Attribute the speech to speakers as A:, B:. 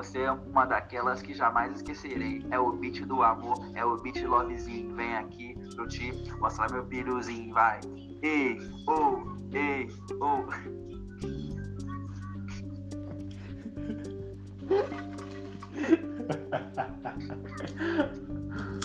A: Você é uma daquelas que jamais esquecerei. É o beat do amor, é o beat lovezinho. Vem aqui pro eu te mostrar meu piruzinho, vai. Ei, oh, ei, oh.